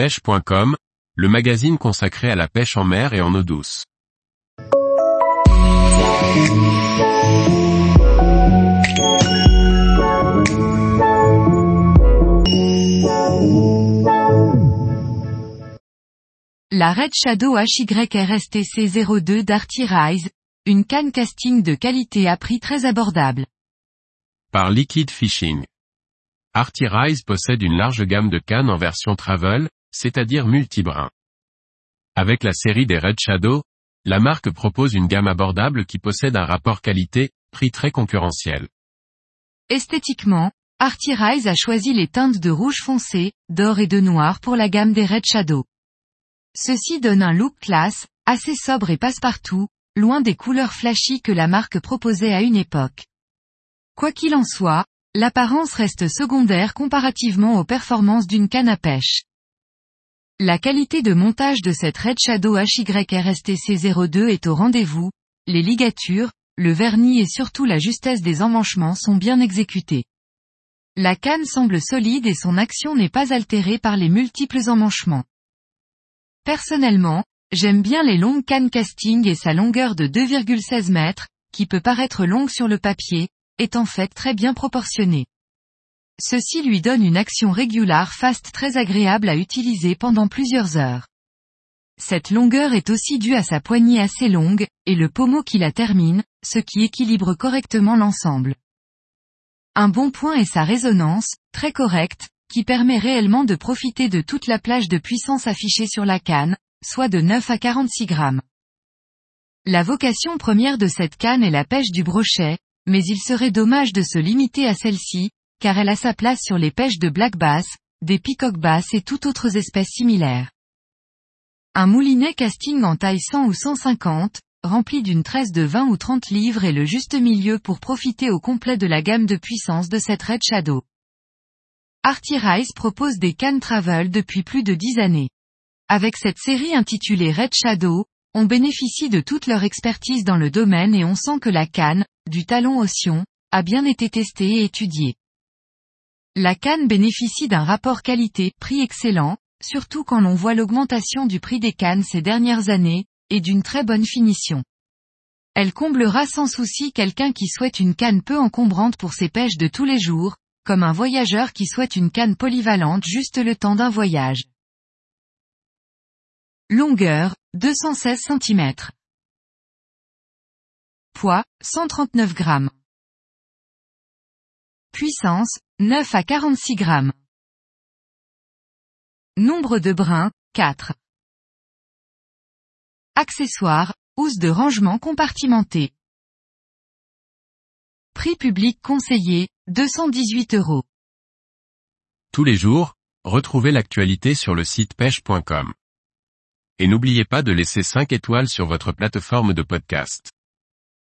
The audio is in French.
pêche.com, le magazine consacré à la pêche en mer et en eau douce. La Red Shadow HYRSTC 02 d'Arty Rise, une canne casting de qualité à prix très abordable. Par Liquid Fishing. Arty Rise possède une large gamme de cannes en version travel, c'est-à-dire multi-brin. Avec la série des Red Shadow, la marque propose une gamme abordable qui possède un rapport qualité-prix très concurrentiel. Esthétiquement, Arty Rise a choisi les teintes de rouge foncé, d'or et de noir pour la gamme des Red Shadow. Ceci donne un look classe, assez sobre et passe-partout, loin des couleurs flashy que la marque proposait à une époque. Quoi qu'il en soit, l'apparence reste secondaire comparativement aux performances d'une canne à pêche. La qualité de montage de cette Red Shadow HYRSTC 02 est au rendez-vous, les ligatures, le vernis et surtout la justesse des emmanchements sont bien exécutés. La canne semble solide et son action n'est pas altérée par les multiples emmanchements. Personnellement, j'aime bien les longues cannes casting et sa longueur de 2,16 mètres, qui peut paraître longue sur le papier, est en fait très bien proportionnée. Ceci lui donne une action régulière fast très agréable à utiliser pendant plusieurs heures. Cette longueur est aussi due à sa poignée assez longue, et le pommeau qui la termine, ce qui équilibre correctement l'ensemble. Un bon point est sa résonance, très correcte, qui permet réellement de profiter de toute la plage de puissance affichée sur la canne, soit de 9 à 46 grammes. La vocation première de cette canne est la pêche du brochet, mais il serait dommage de se limiter à celle-ci, car elle a sa place sur les pêches de black bass, des peacock bass et toutes autres espèces similaires. Un moulinet casting en taille 100 ou 150, rempli d'une tresse de 20 ou 30 livres est le juste milieu pour profiter au complet de la gamme de puissance de cette Red Shadow. Arty Rice propose des cannes travel depuis plus de 10 années. Avec cette série intitulée Red Shadow, on bénéficie de toute leur expertise dans le domaine et on sent que la canne, du talon au sion, a bien été testée et étudiée. La canne bénéficie d'un rapport qualité-prix excellent, surtout quand l'on voit l'augmentation du prix des cannes ces dernières années, et d'une très bonne finition. Elle comblera sans souci quelqu'un qui souhaite une canne peu encombrante pour ses pêches de tous les jours, comme un voyageur qui souhaite une canne polyvalente juste le temps d'un voyage. Longueur, 216 cm. Poids, 139 grammes. Puissance, 9 à 46 grammes. Nombre de brins, 4. Accessoires, housse de rangement compartimentée. Prix public conseillé, 218 euros. Tous les jours, retrouvez l'actualité sur le site pêche.com. Et n'oubliez pas de laisser 5 étoiles sur votre plateforme de podcast.